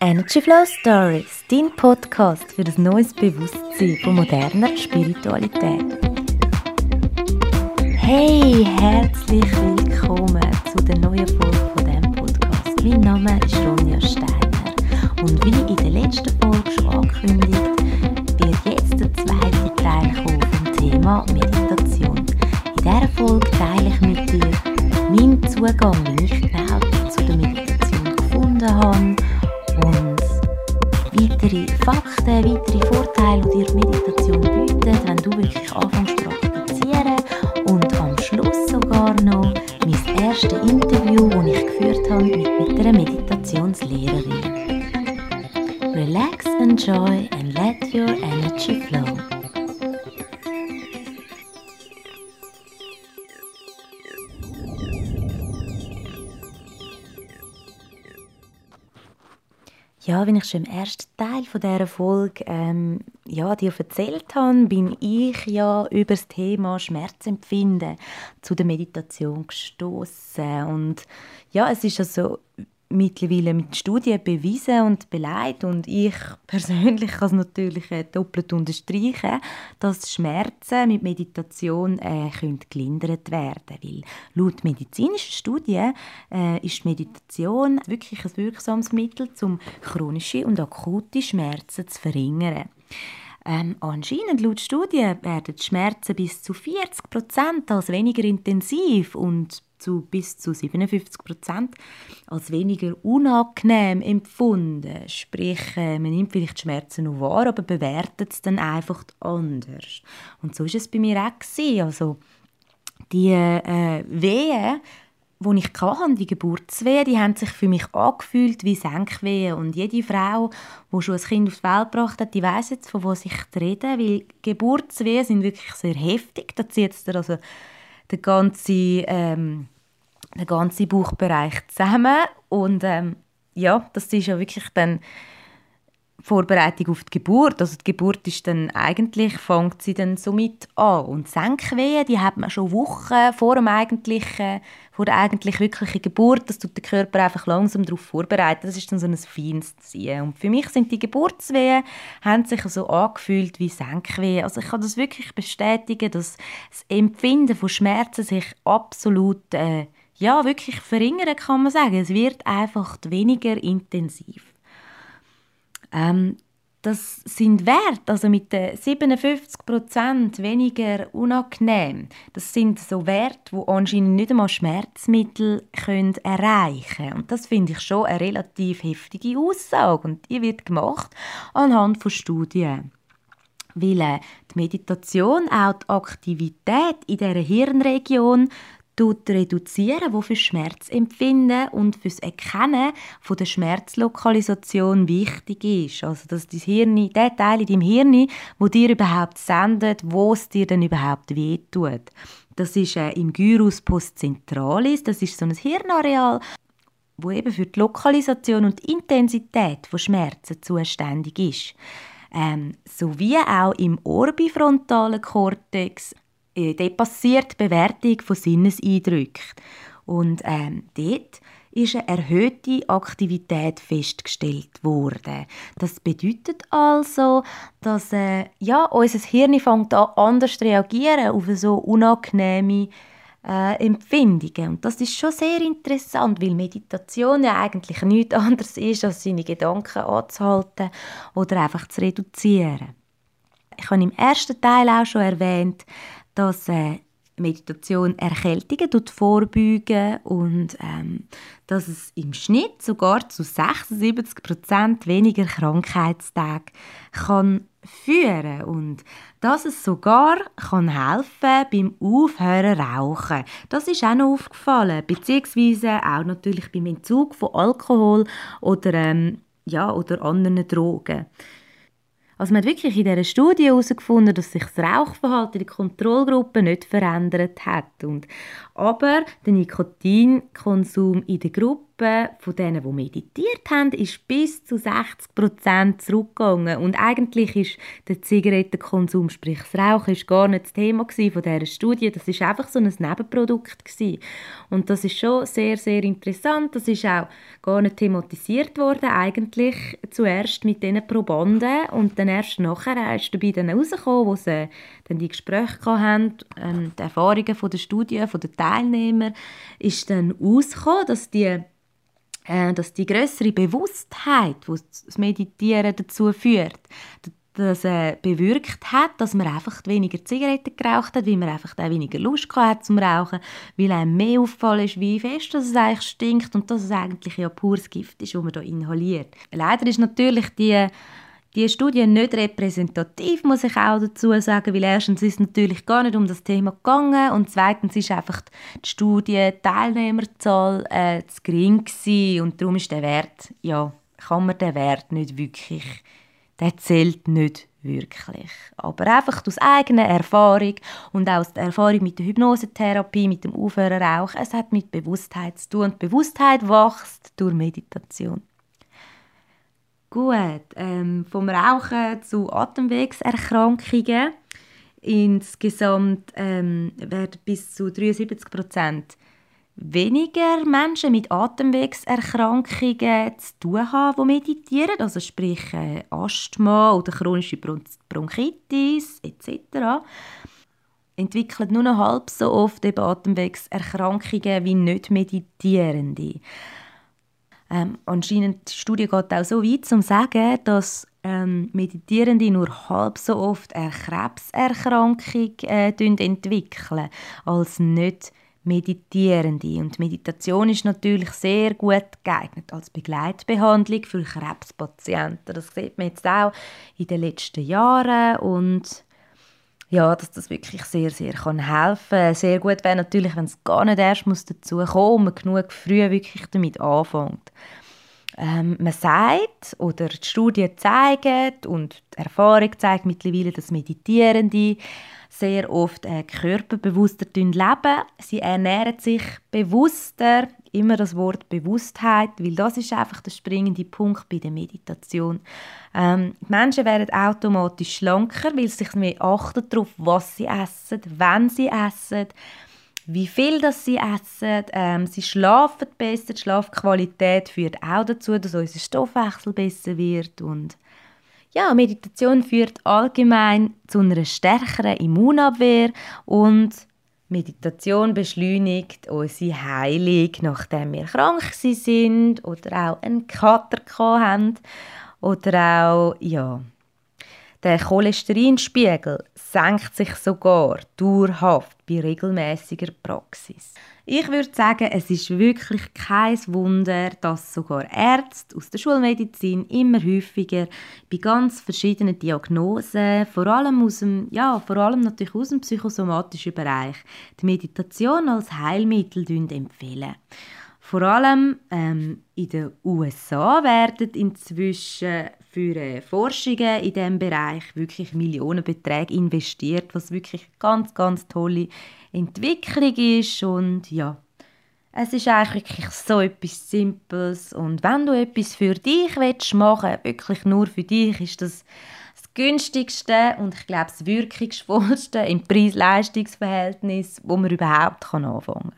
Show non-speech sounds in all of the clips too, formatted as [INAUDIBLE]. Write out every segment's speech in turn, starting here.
Energy Flow Stories, dein Podcast für das neues Bewusstsein von moderner Spiritualität. Hey, herzlich willkommen zu der neuen Folge von diesem Podcast. Mein Name ist Ronja Steiner und wie in der letzten Folge schon angekündigt, wird jetzt der zweite Teil kommen vom Thema Meditation. In dieser Folge teile ich mit dir meinen Zugang, wie ich genau zu der Meditation gefunden habe Fakten, weitere Vorteile, die dir Meditation bietet, wenn du wirklich anfängst zu praktizieren. Und am Schluss sogar noch mein erstes Interview, das ich geführt habe mit, mit einer Meditationslehrerin. Relax, enjoy Ja, wie ich schon im ersten Teil von dieser Folge ähm, ja, dir erzählt habe, bin ich ja über das Thema Schmerzempfinden zu der Meditation gestoßen und ja, es ist also mittlerweile mit Studien bewiesen und beleidigt und ich [LAUGHS] persönlich kann es natürlich äh, doppelt unterstreichen, dass Schmerzen mit Meditation äh, können gelindert werden weil laut medizinischen Studien äh, ist Meditation wirklich ein wirksames Mittel, um chronische und akute Schmerzen zu verringern. Ähm, anscheinend laut Studien werden Schmerzen bis zu 40 Prozent als weniger intensiv und zu bis zu 57 Prozent als weniger unangenehm empfunden. Sprich, äh, man nimmt vielleicht Schmerzen noch wahr, aber bewertet es dann einfach anders. Und so ist es bei mir auch gewesen. Also die äh, Wehen, die ich hatte, die Geburtswehen, die haben sich für mich angefühlt wie Senkwehen. Und jede Frau, die schon ein Kind auf die Welt gebracht hat, die weiß jetzt, von was ich rede, weil Geburtswehen sind wirklich sehr heftig. Da zieht es also der ganze, ähm, der ganze Bauchbereich zusammen. Und ähm, ja, das ist ja wirklich dann Vorbereitung auf die Geburt. Also die Geburt ist dann eigentlich, fängt sie dann somit an. Und Senkwehen, die hat man schon Wochen vor, dem eigentlichen, vor der eigentlich wirklichen Geburt. Das tut der Körper einfach langsam darauf vorbereiten. Das ist dann so ein feines Ziehen. Und für mich sind die Geburtswehen, haben sich so angefühlt wie Senkwehen. Also ich kann das wirklich bestätigen, dass das Empfinden von Schmerzen sich absolut, äh, ja, wirklich verringern kann man sagen. Es wird einfach weniger intensiv. Ähm, das sind Werte, also mit den 57% weniger unangenehm. Das sind so Werte, die anscheinend nicht einmal Schmerzmittel können erreichen. Und das finde ich schon eine relativ heftige Aussage. Und die wird gemacht anhand von Studien. Weil äh, die Meditation auch die Aktivität in dieser Hirnregion reduzieren, wo für Schmerzempfinden und fürs Erkennen von der Schmerzlokalisation wichtig ist. Also dass das Hirn, der Teil in deinem Hirn, wo dir überhaupt sendet, wo es dir denn überhaupt wehtut. Das ist äh, im Gyrus postcentralis, das ist so ein Hirnareal, wo eben für die Lokalisation und die Intensität von Schmerzen zuständig ist. Ähm, sowie auch im orbifrontalen Kortex äh, dort passiert die Bewertung von Sinneseindrücken. Und ähm, dort ist eine erhöhte Aktivität festgestellt worden. Das bedeutet also, dass äh, ja, unser Hirn fängt an, anders reagieren auf so unangenehme äh, Empfindungen. Und das ist schon sehr interessant, weil Meditation ja eigentlich nichts [LAUGHS] anderes ist, als seine Gedanken anzuhalten oder einfach zu reduzieren. Ich habe im ersten Teil auch schon erwähnt, dass äh, Meditation Erkältungen vorbeugen und ähm, dass es im Schnitt sogar zu 76% weniger Krankheitstage kann führen und dass es sogar kann helfen beim Aufhören rauchen. Das ist auch noch aufgefallen, beziehungsweise auch natürlich beim Entzug von Alkohol oder ähm, ja oder anderen Drogen. Also man hat wirklich in dieser Studie herausgefunden, dass sich das Rauchverhalten in der Kontrollgruppe nicht verändert hat. Und, aber der Nikotinkonsum in der Gruppe von denen, die meditiert haben, ist bis zu 60 Prozent zurückgegangen. Und eigentlich ist der Zigarettenkonsum, sprich das Rauchen, ist gar nicht das Thema von dieser Studie. Das ist einfach so ein Nebenprodukt gewesen. Und das ist schon sehr, sehr interessant. Das ist auch gar nicht thematisiert worden, eigentlich zuerst mit diesen Probanden und dann erst nachher ist dabei dann rausgekommen, wo sie dann die Gespräche hatten, ähm, die Erfahrungen von der Studie, von den Teilnehmern, ist dann rausgekommen, dass die äh, dass die größere Bewusstheit, die das Meditieren dazu führt, das äh, bewirkt hat, dass man einfach weniger Zigaretten geraucht hat, weil man einfach auch weniger Lust hat zum Rauchen, weil einem mehr auffallen ist, wie fest dass es eigentlich stinkt und dass es eigentlich ja pures Gift ist, das man da inhaliert. Leider ist natürlich die die Studie nicht repräsentativ, muss ich auch dazu sagen, weil erstens ist es natürlich gar nicht um das Thema gegangen und zweitens ist einfach die Studie Teilnehmerzahl äh, zu gering gewesen und darum ist der Wert, ja, kann man den Wert nicht wirklich, der zählt nicht wirklich. Aber einfach aus eigener Erfahrung und auch aus der Erfahrung mit der Hypnosetherapie, mit dem Aufhören rauchen, es hat mit Bewusstheit zu tun und Bewusstheit wächst durch Meditation. Gut, ähm, vom Rauchen zu Atemwegserkrankungen. Insgesamt ähm, werden bis zu 73 Prozent weniger Menschen mit Atemwegserkrankungen zu tun haben, die meditieren, also sprich äh, Asthma oder chronische Bronchitis etc. entwickeln nur noch halb so oft eben Atemwegserkrankungen wie nicht Meditierende. Ähm, anscheinend die Studie geht auch so weit, um zu sagen, dass ähm, Meditierende nur halb so oft eine Krebserkrankung äh, entwickeln als nicht Meditierende. Und Meditation ist natürlich sehr gut geeignet als Begleitbehandlung für Krebspatienten. Das sieht man jetzt auch in den letzten Jahren und ja, dass das wirklich sehr, sehr kann helfen kann. Sehr gut wäre natürlich, wenn es gar nicht erst muss dazu kommen muss, man genug früh wirklich damit anfängt. Ähm, man sagt, oder die Studien zeigen und die Erfahrung zeigt mittlerweile, dass Meditierende sehr oft äh, körperbewusster leben. Sie ernähren sich bewusster, immer das Wort Bewusstheit, weil das ist einfach der springende Punkt bei der Meditation. Ähm, die Menschen werden automatisch schlanker, weil sie sich mehr achten darauf, was sie essen, wenn sie essen, wie viel das sie essen. Ähm, sie schlafen besser, die Schlafqualität führt auch dazu, dass unser Stoffwechsel besser wird und ja, Meditation führt allgemein zu einer stärkeren Immunabwehr und Meditation beschleunigt unsere Heilung, nachdem wir krank sind oder auch einen Kater haben oder auch ja, der Cholesterinspiegel senkt sich sogar dauerhaft bei regelmäßiger Praxis. Ich würde sagen, es ist wirklich kein Wunder, dass sogar Ärzte aus der Schulmedizin immer häufiger bei ganz verschiedenen Diagnosen, vor allem, aus dem, ja, vor allem natürlich aus dem psychosomatischen Bereich, die Meditation als Heilmittel empfehlen. Vor allem ähm, in den USA werden inzwischen für äh, Forschungen in diesem Bereich wirklich Millionenbeträge investiert, was wirklich eine ganz, ganz tolle Entwicklung ist und ja, es ist eigentlich wirklich so etwas Simples und wenn du etwas für dich willst machen wirklich nur für dich, ist das das günstigste und ich glaube das wirkungsvollste im Preis-Leistungs-Verhältnis, wo man überhaupt anfangen kann.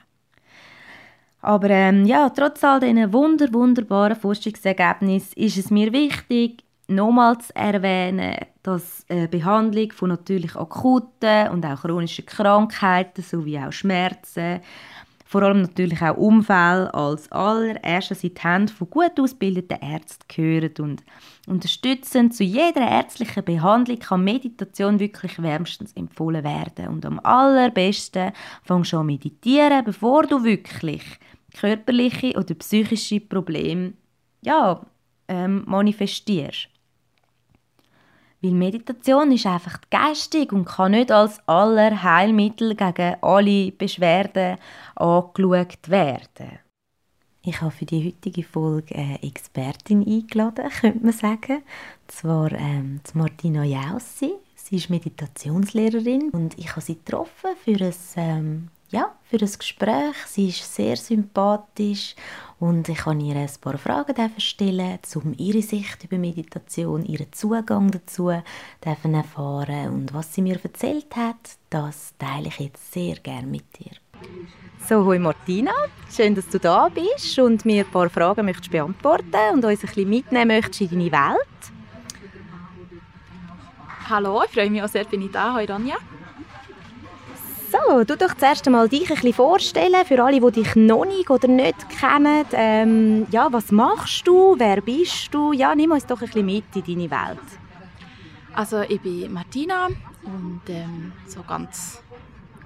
Aber ähm, ja, trotz all diesen wunder, wunderbaren Forschungsergebnissen ist es mir wichtig, nochmals zu erwähnen, dass eine Behandlung von natürlich akuten und auch chronischen Krankheiten sowie auch Schmerzen, vor allem natürlich auch Unfälle als allererstes in die Hände von gut ausgebildeten Ärzten gehören und unterstützend zu jeder ärztlichen Behandlung kann Meditation wirklich wärmstens empfohlen werden. Und am allerbesten fängst du an meditieren, bevor du wirklich körperliche oder psychische Probleme ja, ähm, manifestierst. Weil Meditation ist einfach geistig und kann nicht als aller Heilmittel gegen alle Beschwerden angeschaut werden. Ich habe für die heutige Folge eine Expertin eingeladen, [LAUGHS] könnte man sagen. Und zwar ähm, Martina Jaussi. Sie ist Meditationslehrerin und ich habe sie getroffen für ein, ähm, ja, für ein Gespräch. Sie ist sehr sympathisch und ich kann ihr ein paar Fragen stellen, um ihre Sicht über Meditation, ihren Zugang dazu erfahren und was sie mir erzählt hat, das teile ich jetzt sehr gerne mit dir. So, hoi Martina, schön, dass du da bist und mir ein paar Fragen möchtest beantworten und uns ein bisschen mitnehmen möchtest in deine Welt. Hallo, ich freue mich auch sehr, bin ich da. Hoi Ronja. So, du doch zuerst einmal dich ein bisschen vorstellen, für alle, die dich noch nicht oder nicht kennen. Ähm, ja, was machst du? Wer bist du? Ja, nimm uns doch ein bisschen mit in deine Welt. Also, ich bin Martina und ähm, so ganz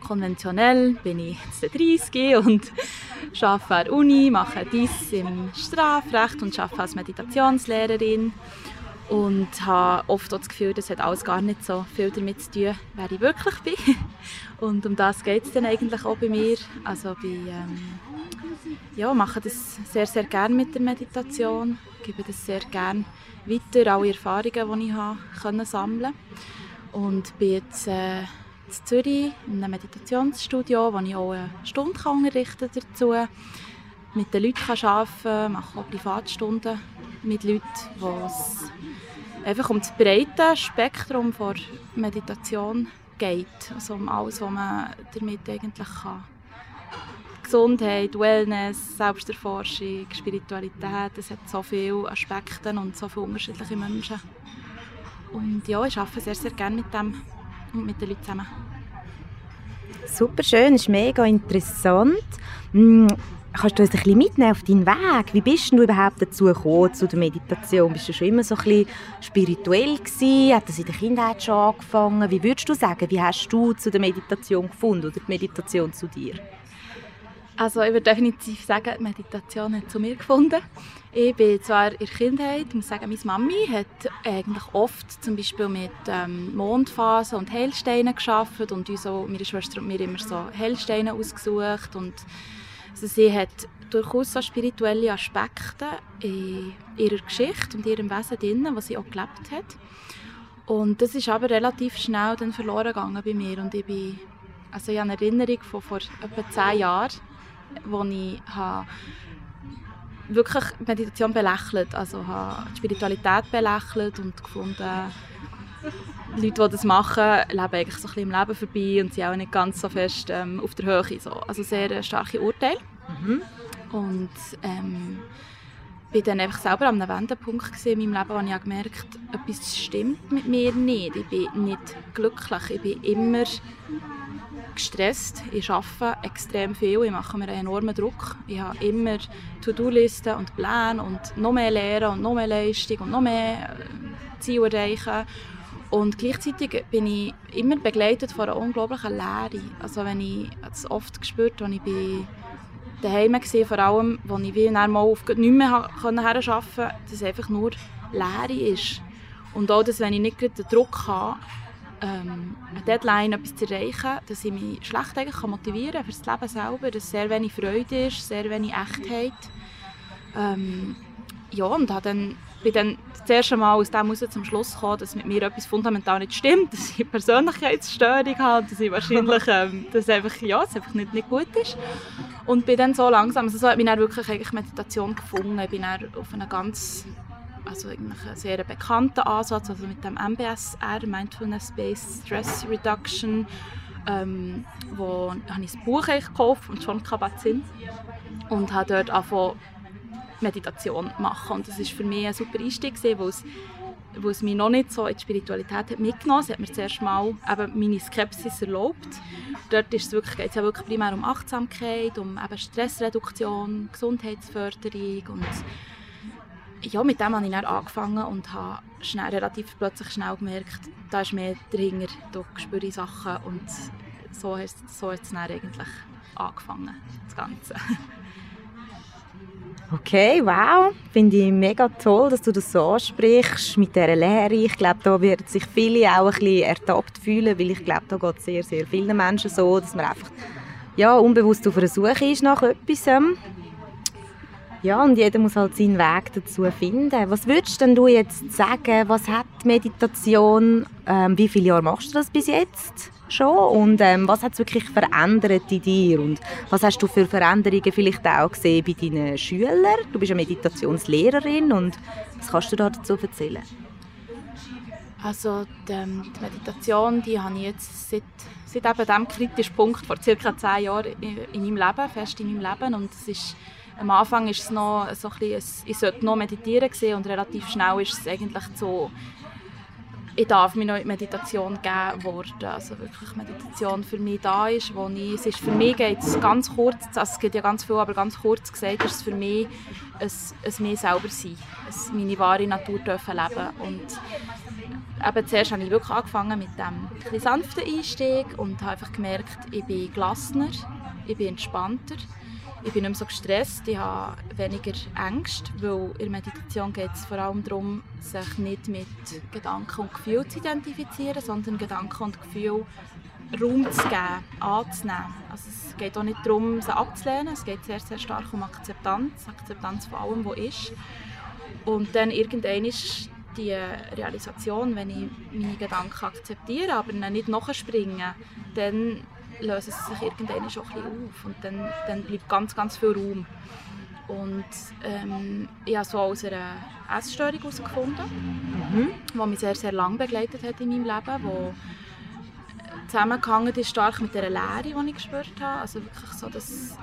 konventionell bin ich jetzt 30 und [LAUGHS] arbeite an der Uni, mache dies im Strafrecht und arbeite als Meditationslehrerin und habe oft das Gefühl, das hat alles gar nicht so viel damit zu tun, wer ich wirklich bin. Und um das geht es dann eigentlich auch bei mir. Also bei, ähm, ja, mache das sehr, sehr gerne mit der Meditation, gebe das sehr gerne weiter, alle Erfahrungen, die ich habe, können sammeln Und bin jetzt äh, in Zürich in einem Meditationsstudio, wo ich auch eine Stunde kann unterrichten dazu mit den Leuten arbeiten kann, mache auch Privatstunden mit Leuten, die es einfach um das breite Spektrum der Meditation geht. Also um alles, was man damit eigentlich kann. Gesundheit, Wellness, Selbsterforschung, Spiritualität, es hat so viele Aspekte und so viele unterschiedliche Menschen. Und ja, ich arbeite sehr, sehr gerne mit dem und mit den Leuten zusammen. Super schön, ist mega interessant. Kannst du uns ein bisschen mitnehmen auf deinen Weg? Wie bist du überhaupt dazu gekommen, zu der Meditation? Bist du schon immer so ein bisschen spirituell gewesen? Hat das in der Kindheit schon angefangen? Wie würdest du sagen, wie hast du zu der Meditation gefunden oder die Meditation zu dir? Also ich würde definitiv sagen, die Meditation hat zu mir gefunden. Ich bin zwar in der Kindheit, ich muss sagen, meine Mami hat eigentlich oft zum Beispiel mit ähm, Mondphasen und Heilsteinen geschafft und uns auch, meine Schwester und mir immer so Heilsteine ausgesucht und also sie hat durchaus so spirituelle Aspekte in ihrer Geschichte und ihrem Wesen drin, was sie auch gelebt hat. Und das ist aber relativ schnell dann verloren gegangen bei mir und ich bin, also ich habe eine Erinnerung von vor etwa zehn Jahren, wo ich habe wirklich Meditation belächelt, also habe Spiritualität belächelt und gefunden, Leute, die das machen, leben eigentlich so ein bisschen im Leben vorbei und sind auch nicht ganz so fest ähm, auf der Höhe. So. Also sehr starke Urteile. Mhm. Und ähm, bin dann einfach selber an einem Wendepunkt in meinem Leben, wo ich gemerkt habe, etwas stimmt mit mir nicht. Ich bin nicht glücklich. Ich bin immer gestresst. Ich arbeite extrem viel. Ich mache mir einen enormen Druck. Ich habe immer To-Do-Listen und Pläne und noch mehr Lehren und noch mehr Leistung und noch mehr äh, Ziele erreichen. Und gleichzeitig bin ich immer begleitet von einer unglaublichen Leere. Also wenn ich es oft gespürt, als ich bei daheim war, vor allem, wo ich wie mal auf nicht mehr arbeiten konnte, dass es einfach nur Leere ist. Und auch, dass wenn ich nicht den Druck habe, ähm, eine Deadline etwas zu erreichen, dass ich mich schlecht eigentlich motivieren kann für das Leben selber, dass sehr wenig Freude ist, sehr wenig Echtheit. Ähm, ja, und habe dann, bin dann das erste Mal aus dem heraus zum Schluss gekommen, dass mit mir etwas fundamental nicht stimmt, [LAUGHS] dass ich eine Persönlichkeitsstörung habe, dass ich wahrscheinlich, ähm, dass einfach, ja, es einfach nicht, nicht gut ist. Und bin dann so langsam, also so hat mich dann wirklich eigentlich Meditation gefunden. Ich bin dann auf einen ganz, also eigentlich einen sehr bekannten Ansatz, also mit dem MBSR, Mindfulness-Based Stress Reduction, ähm, wo habe ich ein Buch gekauft von John Kabat-Zinn und habe dort angefangen Meditation machen. Und das war für mich ein super Einstieg, weil es, weil es mich noch nicht so in die Spiritualität hat mitgenommen hat. Es hat mir zuerst mal eben meine Skepsis erlaubt. Dort ist es wirklich, geht ja wirklich primär um Achtsamkeit, um eben Stressreduktion, Gesundheitsförderung und ja, mit dem habe ich dann angefangen und habe schnell, relativ plötzlich schnell gemerkt, da ist mehr dahinter, da spüre ich Sachen und so hat, so hat es dann eigentlich angefangen, das Ganze. [LAUGHS] Okay, wow. Finde ich mega toll, dass du das so ansprichst mit dieser Lehre. Ich glaube, da werden sich viele auch ein bisschen ertappt fühlen, weil ich glaube, da geht es sehr, sehr vielen Menschen so, dass man einfach ja, unbewusst auf der Suche ist nach etwas. Ja, und jeder muss halt seinen Weg dazu finden. Was würdest denn du jetzt sagen, was hat Meditation, ähm, wie viele Jahre machst du das bis jetzt schon und ähm, was hat es wirklich verändert in dir und was hast du für Veränderungen vielleicht auch gesehen bei deinen Schülern? Du bist eine Meditationslehrerin und was kannst du dazu erzählen? Also die, ähm, die Meditation, die habe ich jetzt seit, seit eben diesem kritischen Punkt vor circa zehn Jahren in, in meinem Leben, fest in meinem Leben und es ist am Anfang ist es noch so ein bisschen, ich sollte noch meditieren und relativ schnell ist es eigentlich so, ich darf mir noch in Meditation geben worden. Also wirklich Meditation für mich da ist, wo ich, es ist für mich geht es ganz kurz, also es geht ja ganz viel, aber ganz kurz gesagt ist es für mich ein, ein mir selber sein, ein meine wahre Natur dürfen leben und eben zuerst habe ich wirklich angefangen mit dem sanften Einstieg und habe einfach gemerkt, ich bin gelassener, ich bin entspannter ich bin nicht mehr so gestresst, ich habe weniger Ängste, weil in der Meditation geht es vor allem darum, sich nicht mit Gedanken und Gefühlen zu identifizieren, sondern Gedanken und Gefühle Raum zu geben, anzunehmen. Also es geht auch nicht darum, sie abzulehnen, es geht sehr, sehr stark um Akzeptanz, Akzeptanz von allem, was ist. Und dann irgendwann ist die Realisation, wenn ich meine Gedanken akzeptiere, aber nicht nachspringe, dann lösen sie sich irgendwann schon ein bisschen auf und dann, dann bleibt ganz, ganz viel Raum. Und ähm, ich habe so aus einer Essstörung herausgefunden, mhm. die mich sehr, sehr lange begleitet hat in meinem Leben, wo zusammengehangen ist stark mit der Leere, die ich gespürt habe. Also wirklich so, dass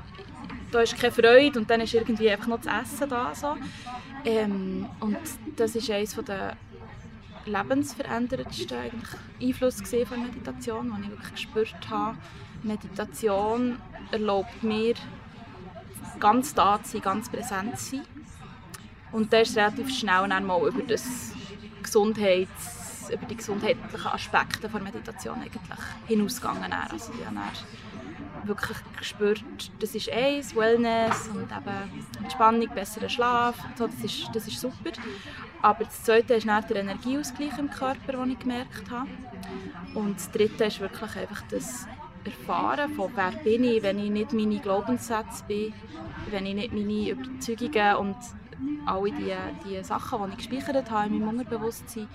da ist keine Freude und dann ist irgendwie einfach noch das Essen da. So. Ähm, und das ist eines der lebensveränderndsten Einflüsse von Meditation, den ich wirklich gespürt habe. Meditation erlaubt mir, ganz da zu sein, ganz präsent zu sein. Und da ist relativ schnell dann mal über, das Gesundheits, über die gesundheitlichen Aspekte der Meditation eigentlich hinausgegangen. Also ich habe wirklich gespürt, das ist eins, Wellness und eben Entspannung, besserer Schlaf, so, das, ist, das ist super. Aber das zweite ist dann der Energieausgleich im Körper, den ich gemerkt habe. Und das dritte ist wirklich einfach das Erfahren von wer bin ich, wenn ich nicht meine Glaubenssätze bin, wenn ich nicht meine Überzeugungen und alle die, die Sachen, die ich gespeichert habe in meinem Unterbewusstsein,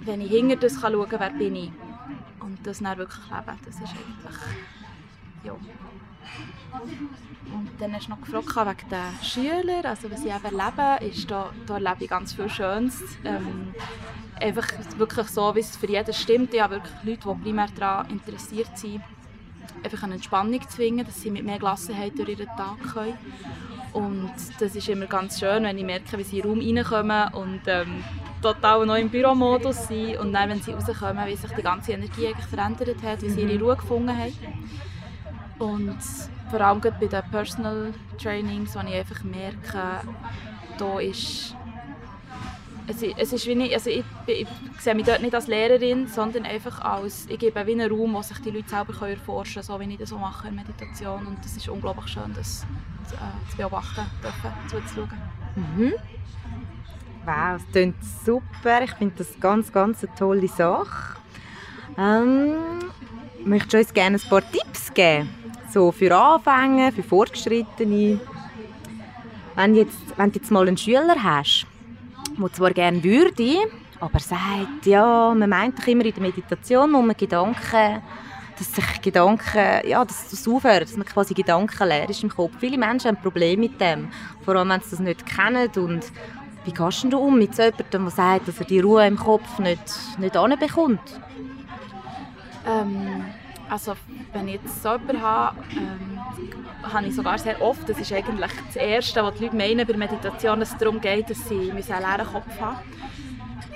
wenn ich hinter das schauen kann, wer bin ich und das dann wirklich leben, das ist eigentlich ja. Und dann hast du noch gefragt wegen den Schülern, also was ich eben erlebe, ist, da, da erlebe ich ganz viel Schönes. Ähm, einfach wirklich so, wie es für jeden stimmt. Ich habe wirklich Leute, die primär daran interessiert sind, einfach eine Entspannung zu zwingen, dass sie mit mehr Gelassenheit durch ihren Tag können. Und das ist immer ganz schön, wenn ich merke, wie sie in den Raum reinkommen und ähm, total neu im Büromodus sind und dann, wenn sie rauskommen, wie sich die ganze Energie eigentlich verändert hat, wie sie ihre Ruhe gefunden haben. Und vor allem bei den Personal Trainings, wo ich einfach merke, da ist es, es ist wie nicht, also ich, ich, sehe mich dort nicht als Lehrerin, sondern einfach als, ich gebe wie einen Raum, wo sich die Leute selber können erforschen können, so wie ich das so mache in Meditation. Und das ist unglaublich schön, das äh, zu beobachten, dürfen, zuzuschauen. Mhm. Wow, es klingt super. Ich finde das ganz, ganz eine tolle Sache. Ähm, möchtest du uns gerne ein paar Tipps geben? So für Anfänger, für Fortgeschrittene. Wenn, jetzt, wenn du jetzt mal einen Schüler hast, der zwar gerne würde, aber sagt, ja, man meint doch immer in der Meditation, wo man Gedanken, dass sich Gedanken, ja, dass das aufhört, dass man quasi Gedanken leer ist im Kopf. Viele Menschen haben Probleme mit dem, vor allem wenn sie das nicht kennen und wie gehst du um mit so jemandem, der sagt, dass er die Ruhe im Kopf nicht, nicht anbekommt? Ähm, also wenn ich jetzt so jemanden habe, ähm, habe ich sogar sehr oft, das ist eigentlich das Erste, was die Leute meinen bei Meditation, dass es darum geht, dass sie einen leeren Kopf haben.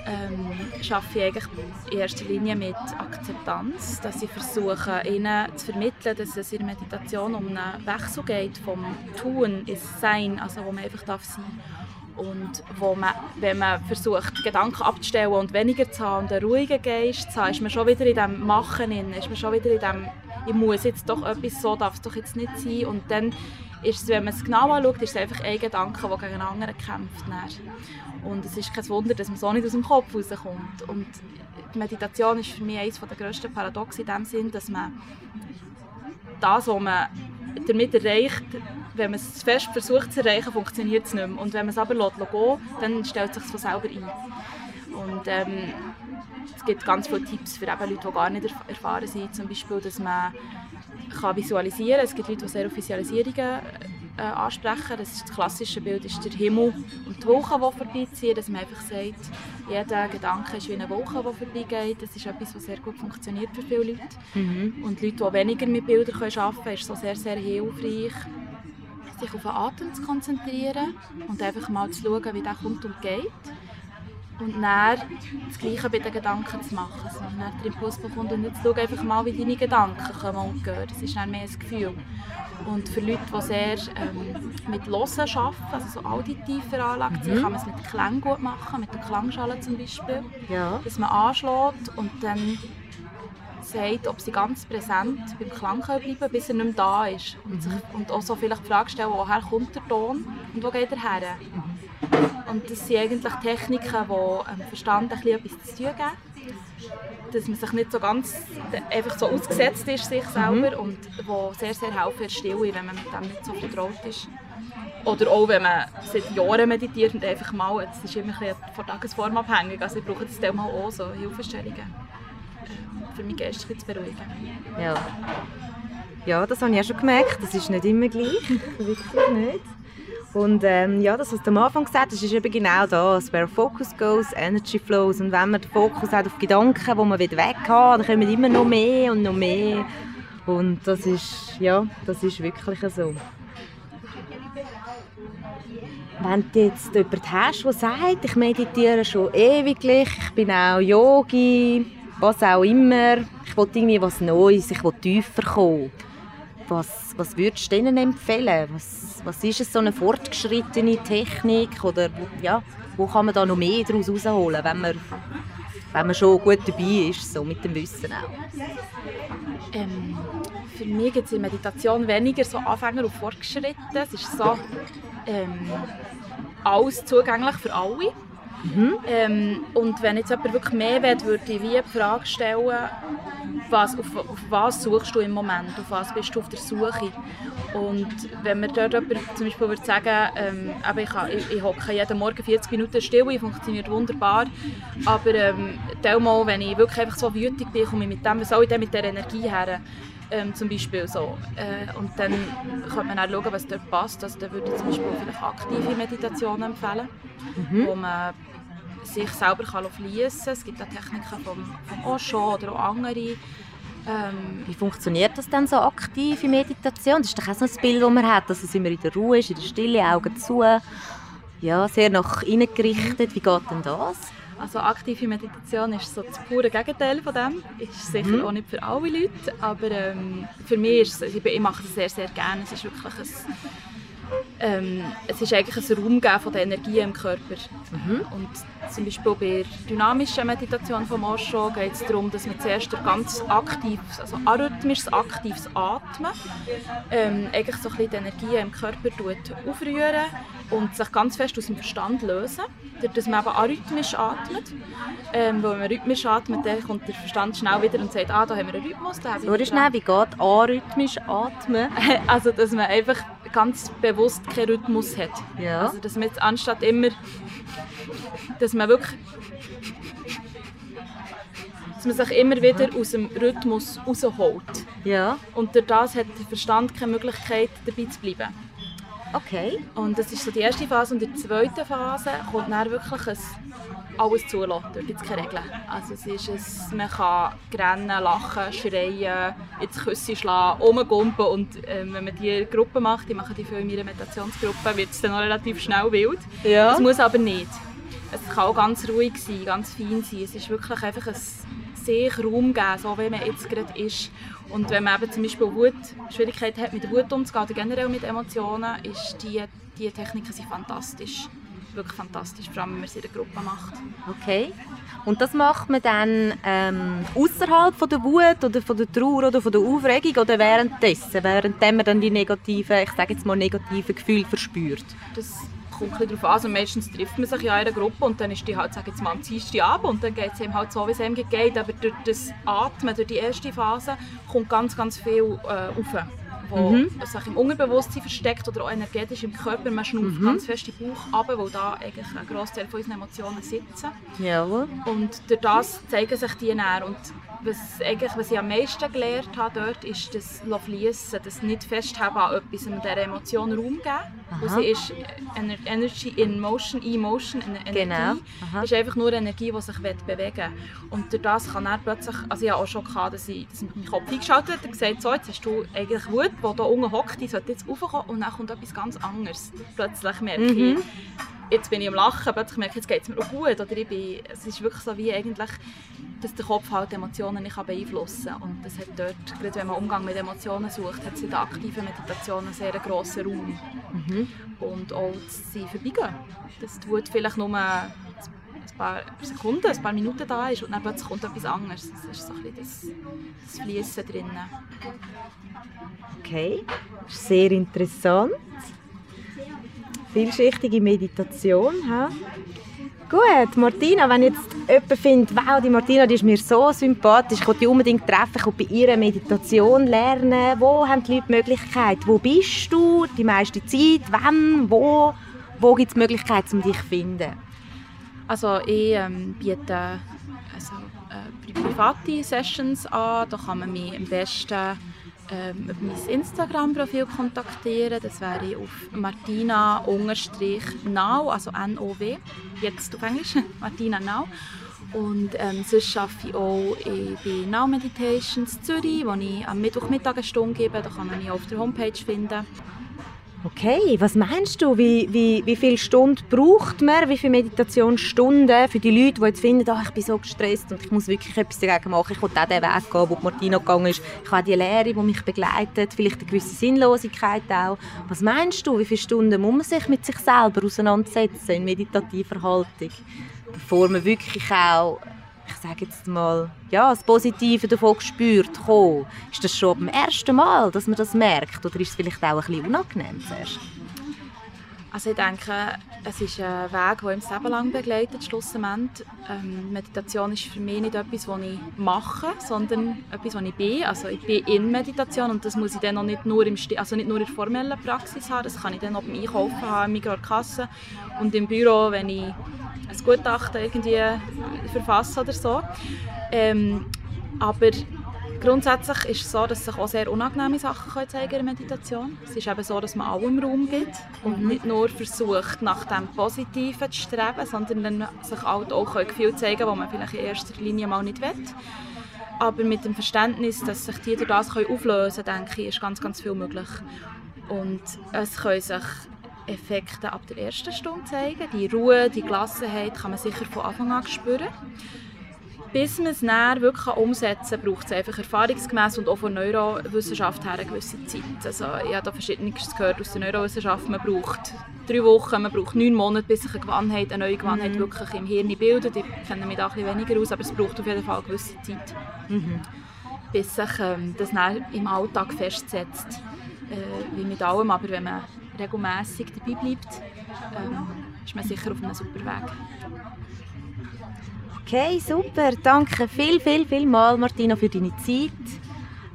Ähm, arbeite ich eigentlich in erster Linie mit Akzeptanz, dass ich versuche, ihnen zu vermitteln, dass es in der Meditation um einen Wechsel geht vom Tun ins Sein, also wo man einfach darf sein und wo man, wenn man versucht, Gedanken abzustellen und weniger zu haben und einen ruhigen Geist zu haben, ist man schon wieder in dem Machen, ist man schon wieder in dem, ich muss jetzt doch etwas, so darf es doch jetzt nicht sein. Und dann ist es, wenn man es genau anschaut, ist es einfach ein Gedanke, der gegen einen anderen kämpft. Und es ist kein Wunder, dass man so nicht aus dem Kopf rauskommt. Und die Meditation ist für mich eines der grössten Paradoxe in dem Sinn, dass man das, was man damit erreicht, wenn man es fest versucht zu erreichen, funktioniert es nicht mehr. Und wenn man es aber lässt, gehen dann stellt es sich von selber ein. Und ähm, es gibt ganz viele Tipps für eben Leute, die gar nicht erfahren sind. Zum Beispiel, dass man kann visualisieren kann. Es gibt Leute, die sehr auf Visualisierungen äh, ansprechen. Das, ist das klassische Bild ist der Himmel und die Wolken, die vorbeiziehen. Dass man einfach sagt, jeder Gedanke ist wie eine Wolke, die vorbeigeht. Das ist etwas, was sehr gut funktioniert für viele Leute. Mhm. Und Leute, die weniger mit Bildern arbeiten können, ist so sehr, sehr hilfreich, sich auf den Atem zu konzentrieren und einfach mal zu schauen, wie der kommt und geht. Und dann das Gleiche bei den Gedanken zu machen. Also wenn man den Impuls bekommt und jetzt schau einfach mal, wie deine Gedanken kommen und gehen. Das ist dann mehr ein Gefühl. Und für Leute, die sehr ähm, mit Hören arbeiten, also so auditiv veranlagt sind, mhm. kann man es mit Klang gut machen, mit der Klangschale zum Beispiel. Ja. Dass man anschlägt und dann sagt, ob sie ganz präsent beim Klang bleiben können, bis er nicht mehr da ist. Und, mhm. sich, und auch so vielleicht die Frage stellen, woher kommt der Ton und wo geht er her? Mhm. Und das sind eigentlich Techniken, die dem Verstand ein bisschen etwas zu tun geben. Dass man sich nicht so ganz einfach so ausgesetzt ist, sich mhm. selber, mhm. und wo sehr, sehr helfen in Stille, wenn man mit dem nicht so vertraut ist. Oder auch wenn man seit Jahren meditiert und einfach mal, das ist immer ein bisschen von Tagesform abhängig, also ich brauche das mal auch so Hilfestellungen für mich Gäste zu beruhigen. Ja. ja, das habe ich auch schon gemerkt. Das ist nicht immer gleich. [LAUGHS] Wirklich nicht. Und ähm, ja, das, was du am Anfang gesagt hast, ist eben genau das. Where focus goes, energy flows. Und wenn man den Fokus hat auf Gedanken, die man weg haben dann kommen immer noch mehr und noch mehr. Und das ist, ja, das ist wirklich so. Wenn du jetzt jemanden hast, der sagt, ich meditiere schon ewiglich, ich bin auch Yogi, was auch immer. Ich wollte irgendwie was Neues, ich wollte tiefer kommen. Was, was würdest du ihnen empfehlen? Was, was ist es, so eine fortgeschrittene Technik? Oder ja, wo kann man da noch mehr daraus herausholen, wenn man, wenn man schon gut dabei ist, so mit dem Wissen auch? Ähm, für mich gibt es in Meditation weniger so Anfänger und Fortgeschritte. Es ist so ähm, alles zugänglich für alle. Mhm. Ähm, und wenn jetzt jemand wirklich mehr will, würde ich wie die Frage stellen, was, auf, auf, was suchst du im Moment, auf was bist du auf der Suche? Und wenn mir dort jemand zum Beispiel würde sagen, ähm, ich, ich, ich hocke jeden Morgen 40 Minuten still, funktioniert wunderbar, aber ähm, mal, wenn ich wirklich einfach so wütig bin, komme ich mit dem, was soll ich denn mit dieser Energie her? Ähm, zum Beispiel so. Äh, und dann kann man auch schauen, was dort passt. Also, dann würde ich zum Beispiel vielleicht aktive Meditationen empfehlen, mhm. wo man sich selber fließen kann. Es gibt auch Techniken vom, vom Osho oder auch andere. Ähm, Wie funktioniert das denn so aktive Meditation? Das ist doch auch so ein Bild, das man hat, dass es immer in der Ruhe ist, in der Stille, Augen zu. Ja, sehr nach innen gerichtet. Wie geht denn das? Also aktive Meditation ist so das pure Gegenteil von dem. Ist sicher mhm. auch nicht für alle Leute, aber ähm, für mich ist es, ich mache das sehr, sehr gerne. Es ist wirklich ein ähm, es ist eigentlich ein Raum von der Energie im Körper. Mhm. Und zum Beispiel bei der dynamischen Meditation vom Osho geht es darum, dass man zuerst ganz aktives, also arrhythmisches, aktives Atmen ähm, eigentlich so ein bisschen die Energie im Körper aufrühren und sich ganz fest aus dem Verstand lösen, dass man eben arrhythmisch atmet. Ähm, wenn man rhythmisch atmet, dann kommt der Verstand schnell wieder und sagt, ah, da haben wir einen Rhythmus. Da Nur schnell, wie geht arrhythmisch atmen? [LAUGHS] also, dass man einfach ganz bewusst keinen Rhythmus hat. Ja. Also, dass man jetzt anstatt immer, dass man wirklich dass man sich immer wieder aus dem Rhythmus rausholt. Ja. Und durch das hat der Verstand keine Möglichkeit, dabei zu bleiben. Okay. Und das ist so die erste Phase. Und in der zweiten Phase kommt dann wirklich ein alles zulassen. Dort gibt es keine Regeln. Also es ist ein, man kann rennen, lachen, schreien, ins Küsse schlagen, rumgumpen und äh, wenn man diese Gruppe macht, die machen die viel in meiner Meditationsgruppe, wird es dann noch relativ schnell wild. Ja. Es muss aber nicht. Es kann auch ganz ruhig sein, ganz fein sein. Es ist wirklich einfach ein sich Raum geben, so wie man jetzt gerade ist. Und wenn man eben zum Beispiel Wut, Schwierigkeiten hat, mit der Wut umzugehen oder generell mit Emotionen, ist die, die Techniken sind fantastisch. Wirklich fantastisch, vor allem wenn man es in der Gruppe macht. Okay. Und das macht man dann ähm, außerhalb von der Wut oder von der Trauer oder von der Aufregung oder währenddessen, während man dann die negativen, ich sage jetzt mal negativen Gefühle verspürt? Das kommt ein darauf an. Also meistens trifft man sich ja in einer Gruppe und dann ist die halt, sage jetzt mal, am Dienstag Abend und dann geht es ihm halt so, wie es ihm geht. Aber durch das Atmen, durch die erste Phase, kommt ganz, ganz viel äh, auf wo mhm. sich im Unterbewusstsein versteckt oder auch energetisch im Körper. Man schnauft mhm. ganz fest den Bauch ab, wo da eigentlich ein Großteil von unseren Emotionen sitzen. Jawohl. Und durch das zeigen sich die näher. Und was, eigentlich, was ich am meisten gelernt habe dort, ist das Fließen, das nicht festhalten an etwas und dieser Emotion Raum geben. Und sie ist Energy in Motion, Emotion, Energie. Genau. Aha. ist einfach nur Energie, die sich bewegen will. Und durch das kann er plötzlich, also ich habe auch schon gehabt, dass ich, dass ich meinen Kopf eingeschaltet habe und gesagt so, jetzt hast du eigentlich Wut, die hier unten hockt, die sollte jetzt raufkommen und dann kommt etwas ganz anderes. Plötzlich merke mhm. Jetzt bin ich am Lachen, plötzlich merke ich, jetzt geht es mir auch gut. Oder ich bin, es ist wirklich so wie eigentlich, dass der Kopf halt Emotionen nicht beeinflussen kann. Und das hat dort, gerade wenn man Umgang mit Emotionen sucht, hat es in der aktiven Meditation einen sehr grossen Raum. Mhm. Und auch sie vorbeigehen. Das tut vielleicht nur ein paar Sekunden, ein paar Minuten da ist und dann plötzlich kommt etwas anderes. Das ist so ein bisschen das, das Fließen drinnen. Okay, sehr interessant vielschichtige Meditation. He? Gut, Martina, wenn jetzt jemand findet, wow, die Martina die ist mir so sympathisch, ich will die unbedingt treffen, ich will bei ihrer Meditation lernen, wo haben die Leute die Möglichkeit? Wo bist du die meiste Zeit? Wann? Wo? Wo gibt es die Möglichkeit, um dich zu finden? Also ich ähm, biete also, äh, private Sessions an, da kann man mich am besten ähm, mein Instagram-Profil kontaktieren. Das wäre auf martina-now, also N-O-W, jetzt auf Englisch, [LAUGHS] Martina Now. Und ähm, sonst arbeite ich auch bei Now Meditations Zürich, wo ich am Mittwochmittag eine Stunde gebe. Da kann man mich auf der Homepage finden. Okay, was meinst du? Wie, wie, wie viele Stunden braucht man? Wie viele Meditationsstunden für die Leute, die jetzt finden, oh, ich bin so gestresst und ich muss wirklich etwas dagegen machen. Ich will auch den Weg gehen, wo Martina gegangen ist. Ich habe die Lehre, die mich begleitet, vielleicht eine gewisse Sinnlosigkeit auch. Was meinst du? Wie viele Stunden muss man sich mit sich selber auseinandersetzen in meditativer Haltung, bevor man wirklich auch ich sage jetzt mal, ja, das Positive davon spürt, kommen. Ist das schon beim ersten Mal, dass man das merkt? Oder ist es vielleicht auch ein bisschen unangenehm zuerst? Also ich denke, es ist ein Weg, der uns Leben lang begleitet. Ähm, Meditation ist für mich nicht etwas, was ich mache, sondern etwas, was ich bin. Also ich bin in Meditation und das muss ich dann auch nicht nur, im also nicht nur in der formellen Praxis haben, das kann ich dann auch beim Einkaufen haben, in Kasse und im Büro, wenn ich ein Gutachten irgendwie verfasse oder so. Ähm, aber grundsätzlich ist es so, dass sich auch sehr unangenehme Sachen können zeigen in der Meditation. Es ist eben so, dass man allem Raum gibt und nicht nur versucht, nach dem Positiven zu streben, sondern dann sich halt auch Gefühle zeigen, die man vielleicht in erster Linie mal nicht will. Aber mit dem Verständnis, dass sich die durch das auflösen können, denke ich, ist ganz, ganz viel möglich. Und es können sich Effekte ab der ersten Stunde zeigen. Die Ruhe, die Gelassenheit kann man sicher von Anfang an spüren. Bis man es näher wirklich umsetzen kann, braucht es einfach erfahrungsgemäß und auch von Neurowissenschaft her eine gewisse Zeit. Also, ich habe da Verschiedenes gehört aus der Neurowissenschaft. Man braucht drei Wochen, man braucht neun Monate, bis sich eine Gewohnheit, eine neue Gewohnheit mhm. wirklich im Hirn bildet. Ich kenne mich da ein bisschen weniger aus, aber es braucht auf jeden Fall eine gewisse Zeit. Mhm. Bis sich ähm, das im Alltag festsetzt. Äh, wie mit allem, aber wenn man regelmäßig dabei bleibt, ähm, ist man sicher auf einem super Weg. Okay, super. Danke viel, viel, viel mal, Martina, für deine Zeit.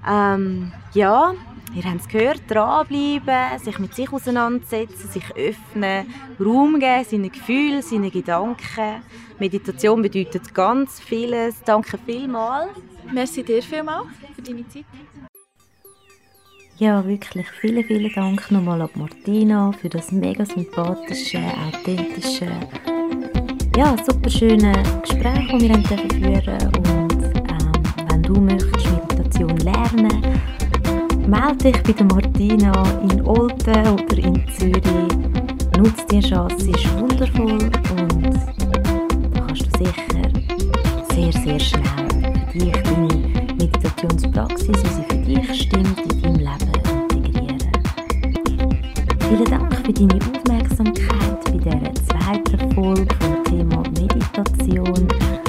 Ähm, ja, ihr habt es gehört, dranbleiben, sich mit sich auseinandersetzen, sich öffnen, Raum geben, seine Gefühle, seine Gedanken. Meditation bedeutet ganz vieles. Danke vielmals. Merci dir vielmals für deine Zeit. Ja, wirklich vielen, vielen Dank nochmal an Martina für das mega sympathische, authentische, ja, super schöne Gespräch, das wir haben führen Und ähm, wenn du möchtest Meditation lernen, melde dich bei der Martina in Olten oder in Zürich. Nutze die Chance, sie ist wundervoll und da kannst du sicher sehr, sehr schnell für dich deine Meditationspraxis, wie sie für dich stimmt, in Vielen Dank für deine Aufmerksamkeit bei dieser zweiten Folge vom Thema Meditation.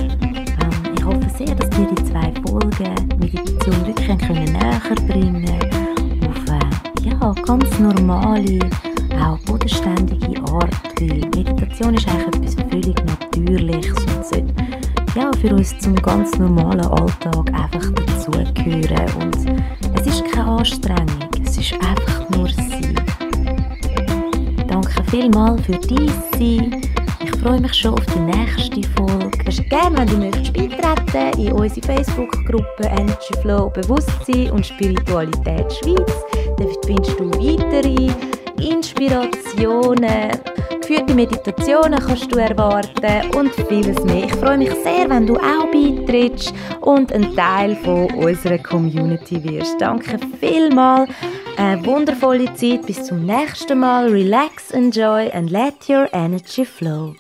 Ähm, ich hoffe sehr, dass dir die zwei Folgen Meditation wirklich können näher bringen auf eine ja, ganz normale, auch bodenständige Art, weil Meditation ist eigentlich etwas völlig Natürliches und sollte ja, für uns zum ganz normalen Alltag einfach dazugehören und Es ist keine Anstrengung, es ist einfach nur Sein. Danke vielmals für dein Sein. Ich freue mich schon auf die nächste Folge. Kannst gerne, wenn du möchtest, beitreten in unsere Facebook-Gruppe Energy Flow Bewusstsein und Spiritualität Schweiz. Dort findest du weitere Inspirationen, geführte Meditationen kannst du erwarten und vieles mehr. Ich freue mich sehr, wenn du auch beitrittst und ein Teil von unserer Community wirst. Danke vielmals. Eine wundervolle Zeit. Bis zum nächsten Mal. Relax, enjoy and let your energy flow.